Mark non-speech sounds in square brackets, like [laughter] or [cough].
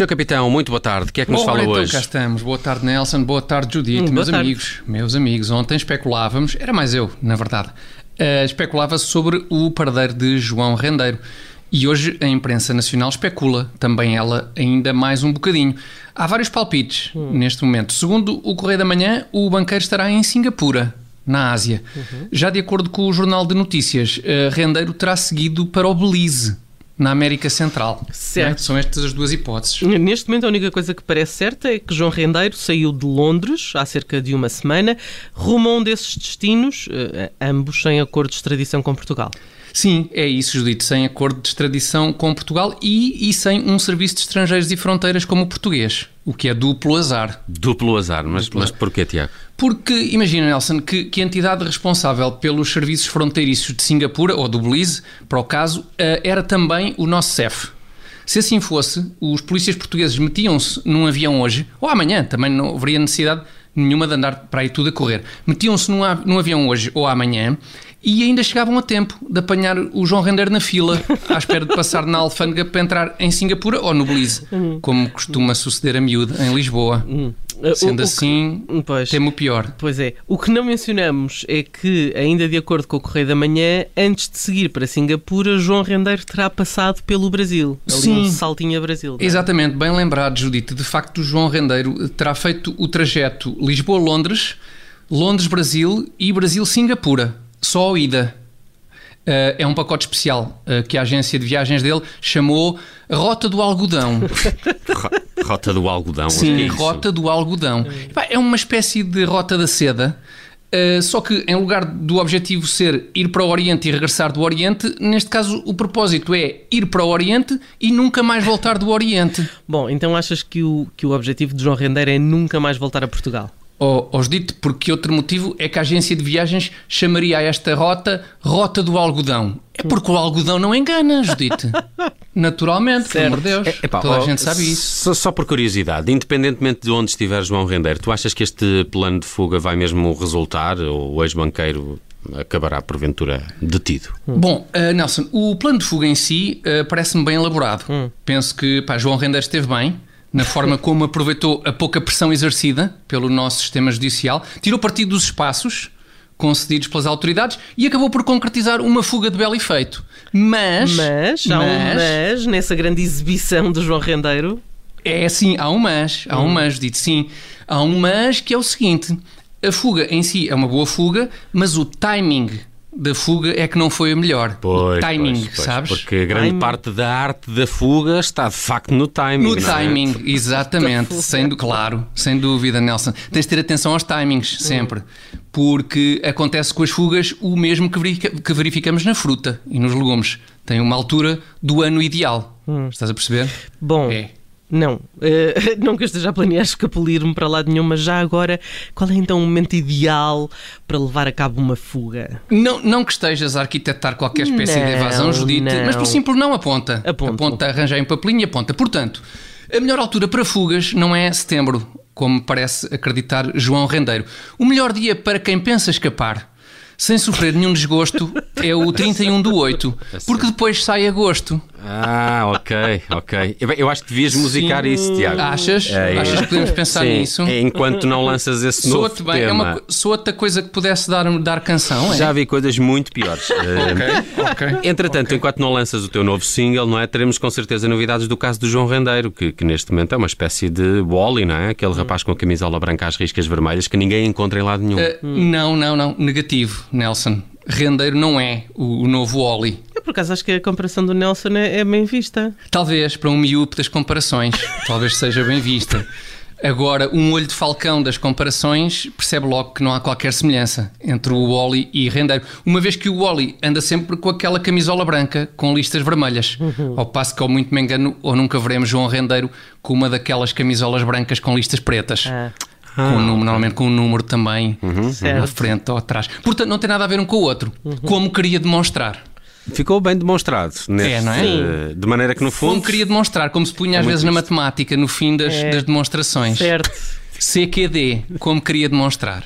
Senhor Capitão, muito boa tarde. O que é que nos Ora, fala então hoje? cá estamos. Boa tarde, Nelson. Boa tarde, Judite. Hum, meus tarde. amigos. Meus amigos. Ontem especulávamos, era mais eu, na verdade, eh, especulava-se sobre o paradeiro de João Rendeiro. E hoje a imprensa nacional especula, também ela, ainda mais um bocadinho. Há vários palpites Hum. neste momento. Segundo o Correio da Manhã, o banqueiro estará em Singapura, na Ásia. Uhum. Já de acordo com o Jornal de Notícias, eh, Rendeiro terá seguido para o Belize, na América Central. Certo. Né? São estas as duas hipóteses. Neste momento, a única coisa que parece certa é que João Rendeiro saiu de Londres há cerca de uma semana, rumo a um desses destinos, eh, ambos sem acordo de extradição com Portugal. Sim, é isso, Judite, sem acordo de extradição com Portugal e, e sem um serviço de estrangeiros e fronteiras como o português, o que é duplo azar. Duplo azar, mas, mas porquê, Tiago? Porque, imagina, Nelson, que, que a entidade responsável pelos serviços fronteiriços de Singapura, ou do Belize, para o caso, eh, era também o nosso CEF. Se assim fosse, os polícias portugueses metiam-se num avião hoje, ou amanhã, também não haveria necessidade nenhuma de andar para aí tudo a correr. Metiam-se num, num avião hoje ou amanhã e ainda chegavam a tempo de apanhar o João Rendeiro na fila, à espera de passar na alfândega para entrar em Singapura ou no Belize, como costuma suceder a miúde em Lisboa. Eh, o- Sendo o que- assim, Pois. temo o pior. Pois é. O que não mencionamos é que, ainda de acordo com o Correio da Manhã, antes de seguir para Singapura, João Rendeiro terá passado pelo Brasil. Ali Sim. um saltinho a Brasil. é? Exatamente, bem lembrado, Judite. De facto, o João Rendeiro terá feito o trajeto Lisboa-Londres, Londres-Brasil e Brasil-Singapura. Só a ida. Eh, é um pacote especial eh, que a agência de viagens dele chamou Rota do Algodão. [laughs] Ro- Rota do algodão. Sim, é? Rota do Algodão. Epá, É uma espécie de Rota da Seda. eh, só que em lugar do objetivo ser ir para o Oriente e regressar do Oriente, neste caso o propósito é ir para o Oriente e nunca mais voltar do Oriente. Bom, então achas que o, que o objetivo de João Rendeiro é nunca mais voltar a Portugal? Ó- Aos dito, porque outro motivo é que a agência de viagens chamaria a esta rota Rota do Algodão. É porque o algodão não engana, Judite. [laughs] Naturalmente, pelo amor de Deus. É- epá, Toda a ó, gente sabe isso. Só, só por curiosidade, independentemente de onde estiver João Rendeiro, tu achas que este plano de fuga vai mesmo resultar ou o ex-banqueiro acabará porventura detido? Bom, eh, Nelson, o plano de fuga em si eh, parece-me bem elaborado. Penso que pá, João Rendeiro esteve bem na forma como aproveitou a pouca pressão exercida pelo nosso sistema judicial, tirou partido dos espaços concedidos pelas autoridades e acabou por concretizar uma fuga de belo efeito. Mas, Mas, há um mas nessa grande exibição de João Rendeiro. É sim, há um mas, há um mas, dito sim. Há um mas que é o seguinte: a fuga em si é uma boa fuga, mas o timing da fuga é que não foi o melhor. o timing, pois, pois, sabes? Porque grande Timing. parte da arte da fuga está de facto no timing. No não é? timing, [laughs] exatamente, sem, du- claro, sem dúvida, Nelson. Tens de ter atenção aos timings, sempre. Porque acontece com as fugas o mesmo que, verifica- que verificamos na fruta e nos legumes. Tem uma altura do ano ideal. Estás a perceber? Bom, É. não. eh, [laughs] não que eu esteja a planear escapulir-me para lado nenhum, mas já agora, qual é então o momento ideal para levar a cabo uma fuga? Não, não que estejas a arquitetar qualquer espécie de Não, evasão, Judite, não. mas por simples não aponta. Aponto. Aponta, arranja aí um papelinho e aponta. Portanto, a melhor altura para fugas não é setembro, como parece acreditar João Rendeiro. O melhor dia para quem pensa escapar, sem sofrer nenhum desgosto, é o [laughs] 31 do 8, porque depois sai agosto. Ah, ok, ok. Eu, eu acho que devias musicar isso, Tiago. Achas? É, é. Achas que podemos pensar Sim, nisso? é enquanto não lanças esse novo bem, é tema. uma, co- soa-te a coisa que pudesse dar, dar canção, é? Já vi coisas muito piores. [laughs] Eh, Ok, ok. Entretanto, Ok. enquanto não lanças o teu novo single, não é? Teremos com certeza novidades do caso do João Rendeiro, que, que neste momento é uma espécie de Wally, não é? Aquele rapaz com a camisola branca às riscas vermelhas que ninguém encontra em lado nenhum. Uh, Não, não, não. Negativo, Nelson. Rendeiro não é o, o novo Oli. Eu, por acaso, acho que a comparação do Nelson é, é bem vista. Talvez, para um miúpe das comparações, [laughs] talvez seja bem vista. Agora, um olho de falcão das comparações percebe logo que não há qualquer semelhança entre o Wally e Rendeiro, uma vez que o Wally anda sempre com aquela camisola branca com listas vermelhas, ao passo que, ao muito me engano, ou nunca veremos João Rendeiro com uma daquelas camisolas brancas com listas pretas. Ah, com um número, normalmente com um número também à Certo. frente ou atrás. Portanto, não tem nada a ver um com o outro, como queria demonstrar. Ficou bem demonstrado. Neste, É, não é? eh, De maneira que, no Como fundo, queria demonstrar, como se punha às vezes na matemática, no fim das, É. das demonstrações. certo. CQD, como queria demonstrar.